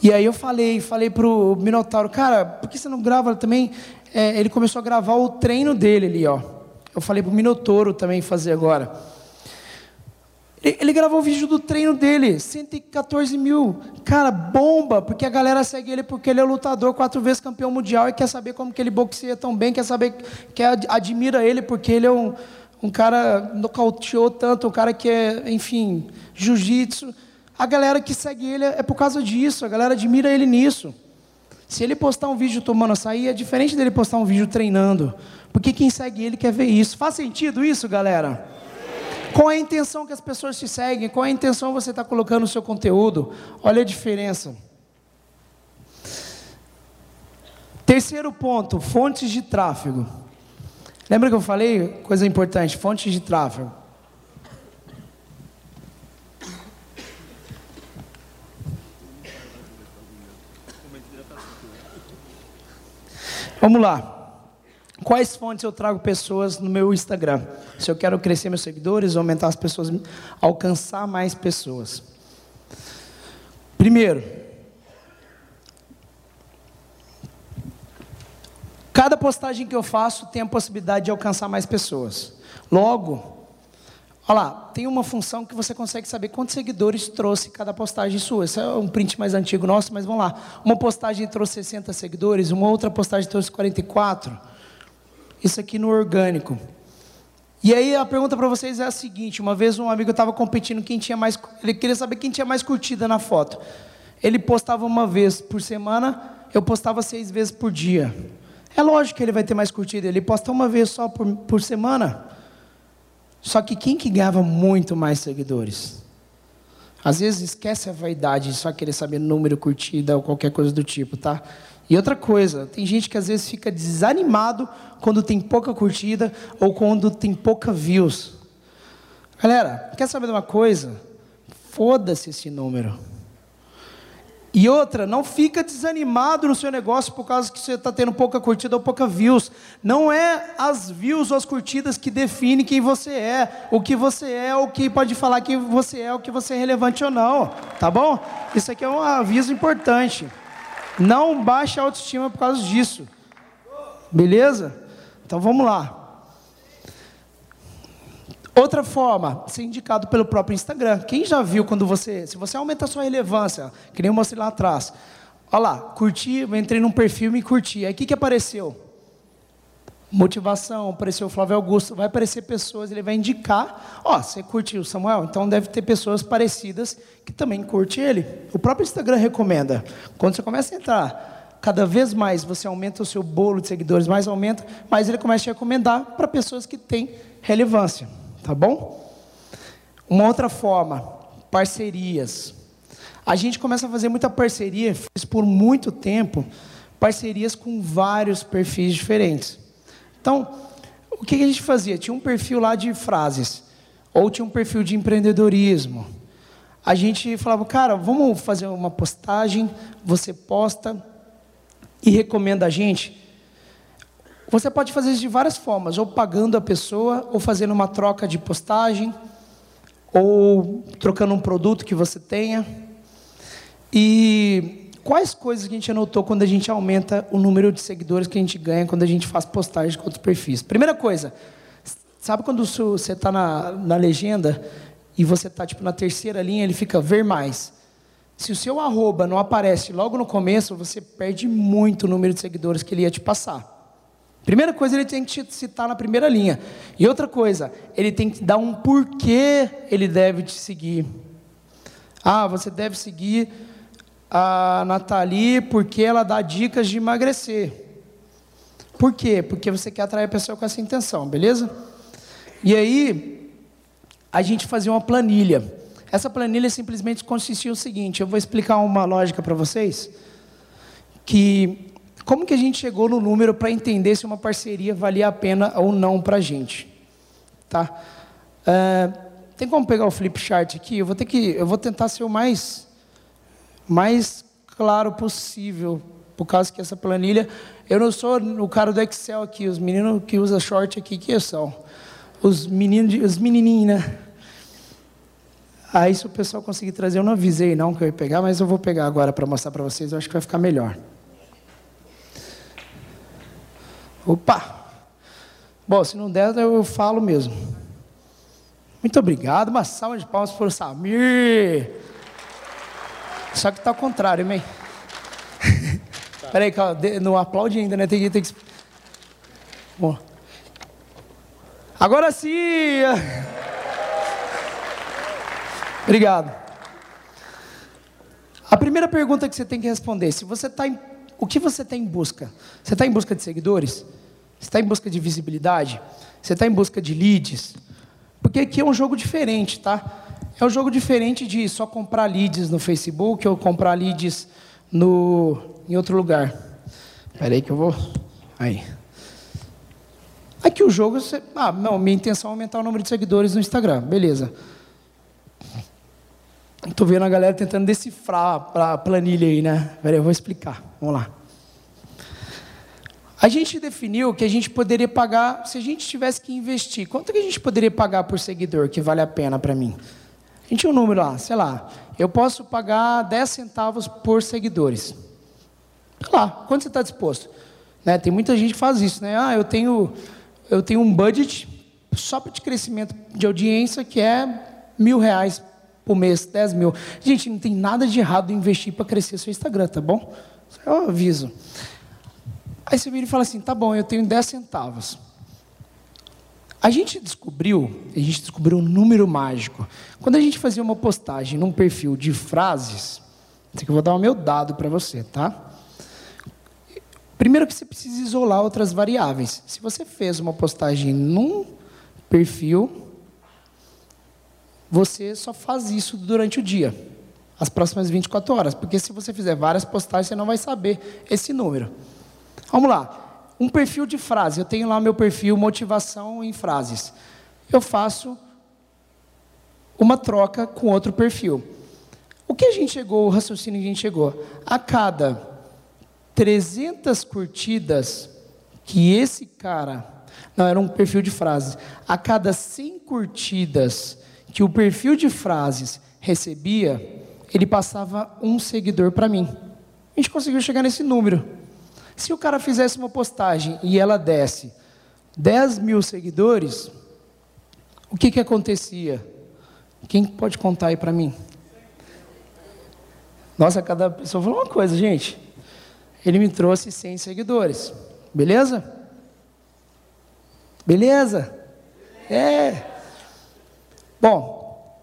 E aí eu falei, falei pro Minotauro, cara, por que você não grava também? É, ele começou a gravar o treino dele ali, ó. Eu falei pro Minotouro também fazer agora. Ele gravou o vídeo do treino dele, 114 mil. Cara, bomba, porque a galera segue ele porque ele é lutador, quatro vezes campeão mundial e quer saber como que ele boxeia tão bem, quer saber, quer, admira ele porque ele é um, um cara nocauteou tanto, um cara que é, enfim, jiu-jitsu. A galera que segue ele é por causa disso, a galera admira ele nisso. Se ele postar um vídeo tomando açaí, é diferente dele postar um vídeo treinando. Porque quem segue ele quer ver isso. Faz sentido isso, galera? Qual é a intenção que as pessoas te seguem? Qual é a intenção você está colocando no seu conteúdo? Olha a diferença. Terceiro ponto, fontes de tráfego. Lembra que eu falei? Coisa importante, fontes de tráfego. Vamos lá. Quais fontes eu trago pessoas no meu Instagram? Se eu quero crescer meus seguidores, aumentar as pessoas, alcançar mais pessoas. Primeiro, cada postagem que eu faço tem a possibilidade de alcançar mais pessoas. Logo, olha lá, tem uma função que você consegue saber quantos seguidores trouxe cada postagem sua. Esse é um print mais antigo nosso, mas vamos lá. Uma postagem trouxe 60 seguidores, uma outra postagem trouxe 44 isso aqui no orgânico. E aí a pergunta para vocês é a seguinte: uma vez um amigo estava competindo quem tinha mais, ele queria saber quem tinha mais curtida na foto. Ele postava uma vez por semana, eu postava seis vezes por dia. É lógico que ele vai ter mais curtida. Ele posta uma vez só por, por semana. Só que quem que ganhava muito mais seguidores? Às vezes esquece a vaidade de só querer saber número, curtida ou qualquer coisa do tipo, tá? E outra coisa, tem gente que às vezes fica desanimado quando tem pouca curtida ou quando tem pouca views. Galera, quer saber de uma coisa? Foda-se esse número. E outra, não fica desanimado no seu negócio por causa que você está tendo pouca curtida ou pouca views. Não é as views ou as curtidas que definem quem você é, o que você é, o que pode falar que você é, o que você é relevante ou não. Tá bom? Isso aqui é um aviso importante. Não baixe a autoestima por causa disso. Beleza? Então vamos lá. Outra forma, ser indicado pelo próprio Instagram. Quem já viu quando você, se você aumenta a sua relevância, que nem eu mostrei lá atrás. Olha lá, curti, entrei num perfil e curti. Aí o que, que apareceu? Motivação, apareceu o Flávio Augusto, vai aparecer pessoas, ele vai indicar, ó, você curtiu o Samuel, então deve ter pessoas parecidas que também curte ele. O próprio Instagram recomenda. Quando você começa a entrar, cada vez mais você aumenta o seu bolo de seguidores, mais aumenta, mais ele começa a recomendar para pessoas que têm relevância, tá bom? Uma outra forma, parcerias. A gente começa a fazer muita parceria, fiz por muito tempo, parcerias com vários perfis diferentes. Então, o que a gente fazia? Tinha um perfil lá de frases, ou tinha um perfil de empreendedorismo. A gente falava, cara, vamos fazer uma postagem, você posta e recomenda a gente. Você pode fazer isso de várias formas, ou pagando a pessoa, ou fazendo uma troca de postagem, ou trocando um produto que você tenha. E quais coisas que a gente anotou quando a gente aumenta o número de seguidores que a gente ganha quando a gente faz postagens com outros perfis? Primeira coisa, sabe quando você está na, na legenda e você está tipo na terceira linha, ele fica ver mais. Se o seu arroba não aparece logo no começo, você perde muito o número de seguidores que ele ia te passar. Primeira coisa, ele tem que te citar na primeira linha. E outra coisa, ele tem que dar um porquê ele deve te seguir. Ah, você deve seguir a Nathalie porque ela dá dicas de emagrecer. Por quê? Porque você quer atrair a pessoa com essa intenção, beleza? E aí, a gente fazia uma planilha. Essa planilha simplesmente consistia o seguinte: eu vou explicar uma lógica para vocês. Que como que a gente chegou no número para entender se uma parceria valia a pena ou não para a gente? Tá? É, tem como pegar o flip chart aqui? Eu vou ter que, eu vou tentar ser o mais, mais claro possível, por causa que essa planilha, eu não sou o cara do Excel aqui, os meninos que usam short aqui que são os meninos, os menininhos, né? Aí se o pessoal conseguir trazer, eu não avisei não que eu ia pegar, mas eu vou pegar agora para mostrar para vocês, eu acho que vai ficar melhor. Opa! Bom, se não der, eu falo mesmo. Muito obrigado. Uma salva de palmas para o Samir. Só que está ao contrário, amém? [LAUGHS] Tá. Peraí, não aplaude ainda, né? Tem que. Tem que... Bom. Agora sim! [LAUGHS] Obrigado. A primeira pergunta que você tem que responder: se você está em. O que você está em busca? Você está em busca de seguidores? Você está em busca de visibilidade? Você está em busca de leads? Porque aqui é um jogo diferente, tá? É um jogo diferente de só comprar leads no Facebook ou comprar leads no, em outro lugar. Espera aí que eu vou... Aí. Aqui o jogo... Você, ah, não, minha intenção é aumentar o número de seguidores no Instagram. Beleza. Estou vendo a galera tentando decifrar a planilha aí, né? Espera aí, eu vou explicar. Vamos lá. A gente definiu que a gente poderia pagar, se a gente tivesse que investir, quanto que a gente poderia pagar por seguidor que vale a pena para mim? A gente tinha um número lá, sei lá, eu posso pagar 10 centavos por seguidores. Sei lá, quanto você está disposto? Né? Tem muita gente que faz isso, né? Ah, eu tenho, eu tenho um budget só para de crescimento de audiência que é mil reais por mês, 10 mil. Gente, não tem nada de errado em investir para crescer seu Instagram, tá bom? Um aviso. Aí você vira e fala assim: tá bom, eu tenho 10 centavos. A gente descobriu, a gente descobriu um número mágico. Quando a gente fazia uma postagem num perfil de frases, isso aqui eu vou dar o meu dado para você, tá? Primeiro que você precisa isolar outras variáveis. Se você fez uma postagem num perfil, você só faz isso durante o dia, as próximas 24 horas, porque se você fizer várias postagens, você não vai saber esse número. Vamos lá. Um perfil de frase. Eu tenho lá meu perfil motivação em frases. Eu faço uma troca com outro perfil. O que a gente chegou, o raciocínio que a gente chegou? A cada 300 curtidas que esse cara, não, era um perfil de frases, a cada 100 curtidas que o perfil de frases recebia, ele passava um seguidor para mim. A gente conseguiu chegar nesse número. Se o cara fizesse uma postagem e ela desse 10 mil seguidores, o que, que acontecia? Quem pode contar aí para mim? Nossa, cada pessoa falou uma coisa, gente. Ele me trouxe 100 seguidores. Beleza? Beleza? É. Bom,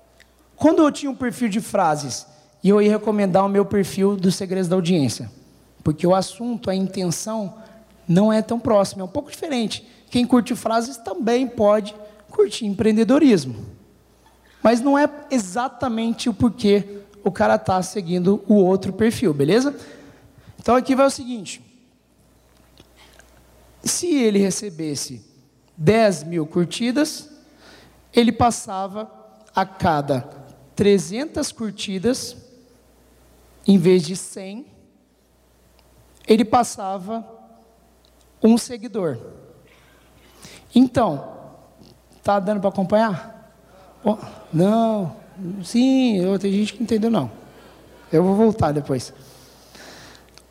quando eu tinha um perfil de frases e eu ia recomendar o meu perfil dos segredos da audiência, porque o assunto, a intenção, não é tão próximo, é um pouco diferente. Quem curte frases também pode curtir empreendedorismo. Mas não é exatamente o porquê o cara está seguindo o outro perfil, beleza? Então aqui vai o seguinte: se ele recebesse 10 mil curtidas, ele passava a cada 300 curtidas, em vez de 100, ele passava um seguidor. Então, tá dando para acompanhar? Oh, não, sim, eu, tem gente que não entendeu não. Eu vou voltar depois.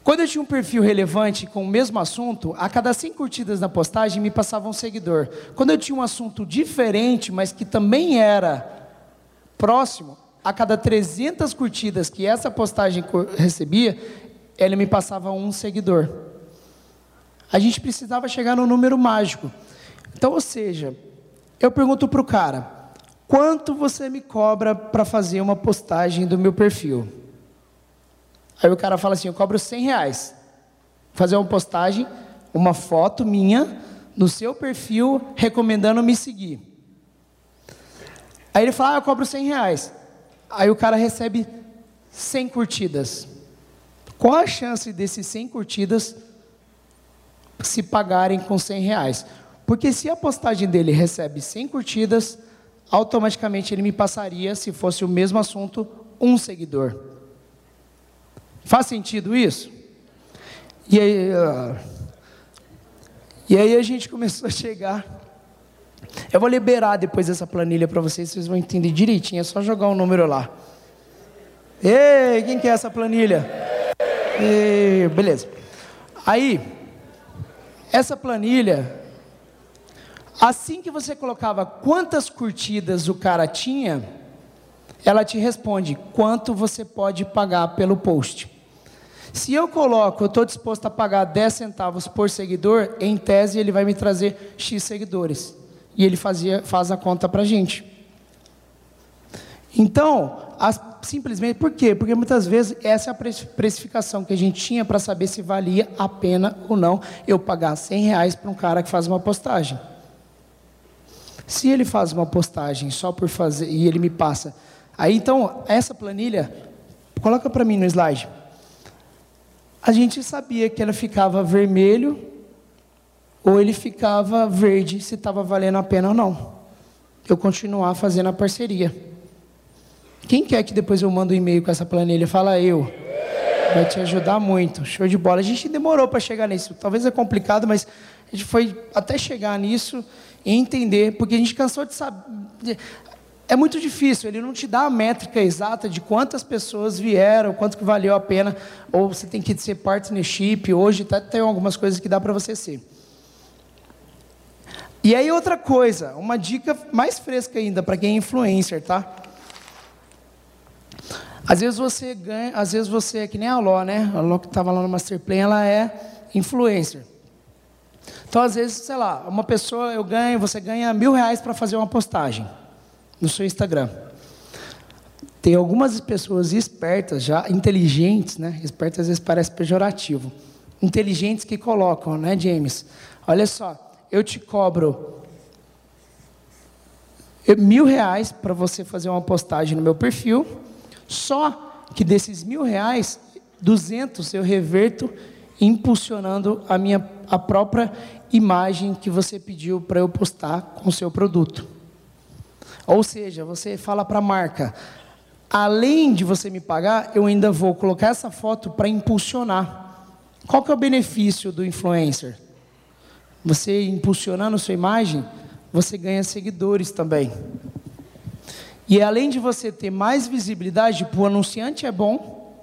Quando eu tinha um perfil relevante com o mesmo assunto, a cada 100 curtidas na postagem me passava um seguidor. Quando eu tinha um assunto diferente, mas que também era próximo, a cada 300 curtidas que essa postagem recebia, ele me passava um seguidor. A gente precisava chegar no número mágico. Então, ou seja, eu pergunto para o cara: quanto você me cobra para fazer uma postagem do meu perfil? Aí o cara fala assim: eu cobro 100 reais. Fazer uma postagem, uma foto minha, no seu perfil, recomendando me seguir. Aí ele fala: ah, eu cobro 100 reais. Aí o cara recebe 100 curtidas. Qual a chance desses 100 curtidas se pagarem com 100 reais. Porque se a postagem dele recebe 100 curtidas, automaticamente ele me passaria, se fosse o mesmo assunto, um seguidor. Faz sentido isso? E aí, uh, e aí a gente [LAUGHS] começou a chegar. Eu vou liberar depois essa planilha para vocês, vocês vão entender direitinho. É só jogar um número lá. Ei, quem quer essa planilha? Ei, beleza. Aí, essa planilha, assim que você colocava quantas curtidas o cara tinha, ela te responde quanto você pode pagar pelo post. Se eu coloco, eu estou disposto a pagar 10 centavos por seguidor, em tese ele vai me trazer X seguidores. E ele fazia, faz a conta para a gente. Então, as, simplesmente, por quê? Porque muitas vezes essa é a precificação que a gente tinha para saber se valia a pena ou não eu pagar 100 reais para um cara que faz uma postagem. Se ele faz uma postagem só por fazer e ele me passa, aí então essa planilha, coloca para mim no slide. A gente sabia que ela ficava vermelho ou ele ficava verde se estava valendo a pena ou não. Eu continuar fazendo a parceria. Quem quer que depois eu mando um e-mail com essa planilha? Fala eu. Vai te ajudar muito. Show de bola. A gente demorou para chegar nisso. Talvez é complicado, mas a gente foi até chegar nisso e entender, porque a gente cansou de saber. É muito difícil, ele não te dá a métrica exata de quantas pessoas vieram, quanto que valeu a pena, ou você tem que ser partnership, hoje até tem algumas coisas que dá para você ser. E aí outra coisa, uma dica mais fresca ainda para quem é influencer, tá? Às vezes você ganha, às vezes você é que nem a Ló, né? A Ló que estava lá no Masterplan, ela é influencer. Então, às vezes, sei lá, uma pessoa, eu ganho, você ganha mil reais para fazer uma postagem no seu Instagram. Tem algumas pessoas espertas, já inteligentes, né? Espertas às vezes parece pejorativo. Inteligentes que colocam, né, James? Olha só, eu te cobro mil reais para você fazer uma postagem no meu perfil só que desses mil reais, duzentos eu reverto impulsionando a minha a própria imagem que você pediu para eu postar com o seu produto. Ou seja, você fala para a marca, além de você me pagar, eu ainda vou colocar essa foto para impulsionar. Qual que é o benefício do influencer? Você impulsionando sua imagem, você ganha seguidores também. E além de você ter mais visibilidade, para o anunciante é bom,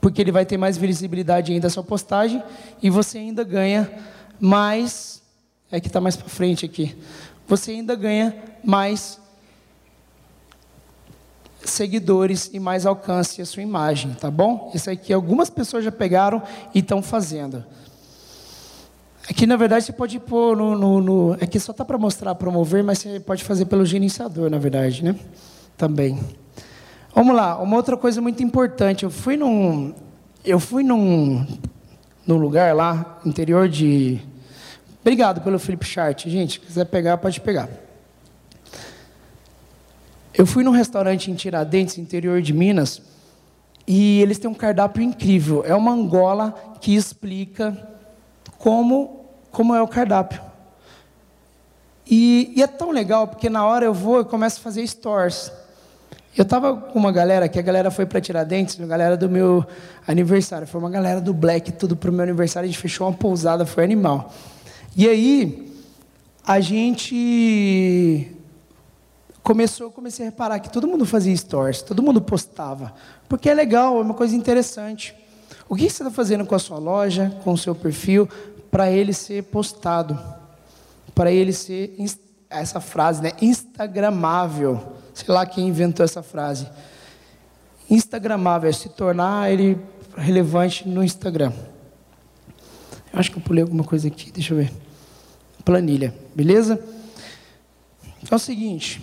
porque ele vai ter mais visibilidade ainda da sua postagem, e você ainda ganha mais. É que está mais para frente aqui. Você ainda ganha mais seguidores e mais alcance a sua imagem, tá bom? Isso aqui algumas pessoas já pegaram e estão fazendo. Aqui, na verdade, você pode pôr no. no, no é só está para mostrar, promover, mas você pode fazer pelo gerenciador, na verdade, né? Também. Vamos lá, uma outra coisa muito importante. Eu fui num. Eu fui num, num lugar lá, interior de. Obrigado pelo flip chart, gente. Se quiser pegar, pode pegar. Eu fui num restaurante em Tiradentes, interior de Minas, e eles têm um cardápio incrível. É uma Angola que explica como, como é o cardápio. E, e, é tão legal, porque na hora eu vou e começo a fazer stores. Eu estava com uma galera, que a galera foi para Tiradentes, a galera do meu aniversário. Foi uma galera do Black, tudo para o meu aniversário. A gente fechou uma pousada, foi animal. E aí, a gente começou, eu comecei a reparar que todo mundo fazia stories, todo mundo postava. Porque é legal, é uma coisa interessante. O que você está fazendo com a sua loja, com o seu perfil, para ele ser postado? Para ele ser, essa frase, né? Instagramável. Sei lá quem inventou essa frase. Instagramável é se tornar ele relevante no Instagram. Eu acho que eu pulei alguma coisa aqui, deixa eu ver. Planilha, beleza? Então é o seguinte,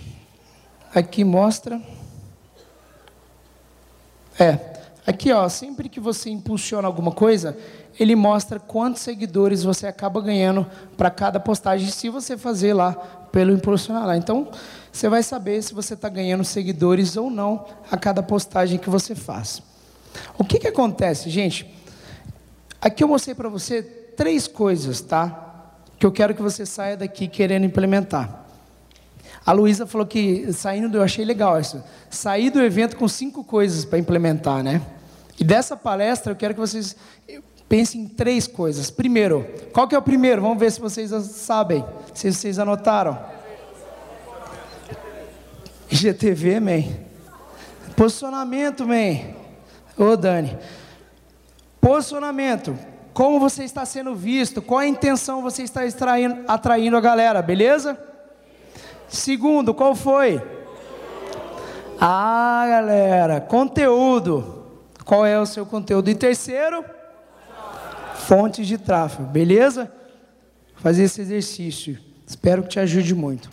aqui mostra. É, Aqui, ó, sempre que você impulsiona alguma coisa, ele mostra quantos seguidores você acaba ganhando para cada postagem, se você fazer lá pelo impulsionar lá. Então, você vai saber se você está ganhando seguidores ou não a cada postagem que você faz. O que, que acontece, gente? Aqui eu mostrei para você três coisas, tá? Que eu quero que você saia daqui querendo implementar. A Luísa falou que saindo, eu achei legal isso. Sair do evento com cinco coisas para implementar, né? E dessa palestra eu quero que vocês pensem em três coisas. Primeiro, qual que é o primeiro? Vamos ver se vocês sabem, se vocês anotaram. GTV, man. Posicionamento, man. Ô, Dani. Posicionamento. Como você está sendo visto? Qual a intenção você está extraindo, atraindo a galera, beleza? Segundo, qual foi? Ah, galera, conteúdo. Qual é o seu conteúdo? E terceiro? Fontes de tráfego, beleza? Fazer esse exercício. Espero que te ajude muito.